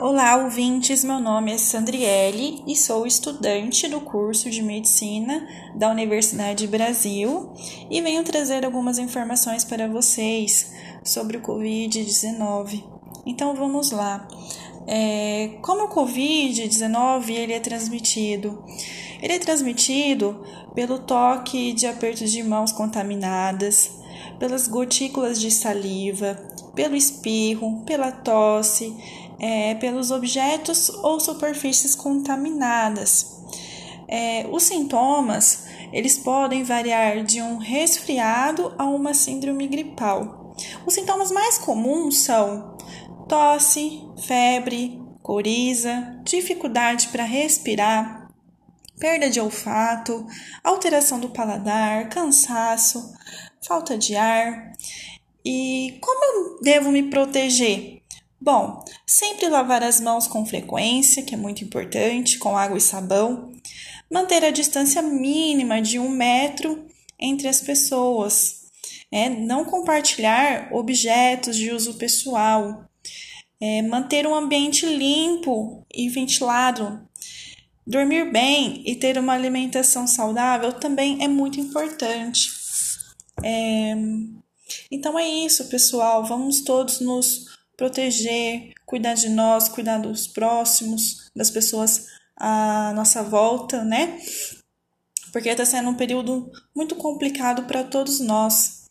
Olá, ouvintes. Meu nome é Sandriele e sou estudante do curso de Medicina da Universidade Brasil e venho trazer algumas informações para vocês sobre o Covid-19. Então vamos lá. É, como o Covid-19 ele é transmitido? Ele é transmitido pelo toque de apertos de mãos contaminadas, pelas gotículas de saliva, pelo espirro, pela tosse, é, pelos objetos ou superfícies contaminadas. É, os sintomas eles podem variar de um resfriado a uma síndrome gripal. Os sintomas mais comuns são tosse, febre, coriza, dificuldade para respirar, perda de olfato, alteração do paladar, cansaço, falta de ar. E como eu devo me proteger? Bom, sempre lavar as mãos com frequência, que é muito importante, com água e sabão. Manter a distância mínima de um metro entre as pessoas. É, não compartilhar objetos de uso pessoal. É, manter um ambiente limpo e ventilado. Dormir bem e ter uma alimentação saudável também é muito importante. É, então é isso, pessoal. Vamos todos nos proteger, cuidar de nós, cuidar dos próximos, das pessoas à nossa volta, né? Porque está sendo um período muito complicado para todos nós.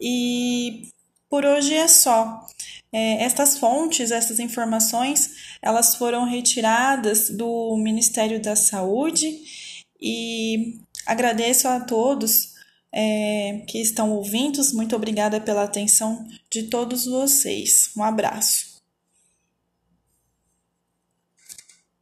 E por hoje é só. É, estas fontes, essas informações, elas foram retiradas do Ministério da Saúde e agradeço a todos é, que estão ouvindo. Muito obrigada pela atenção de todos vocês. Um abraço.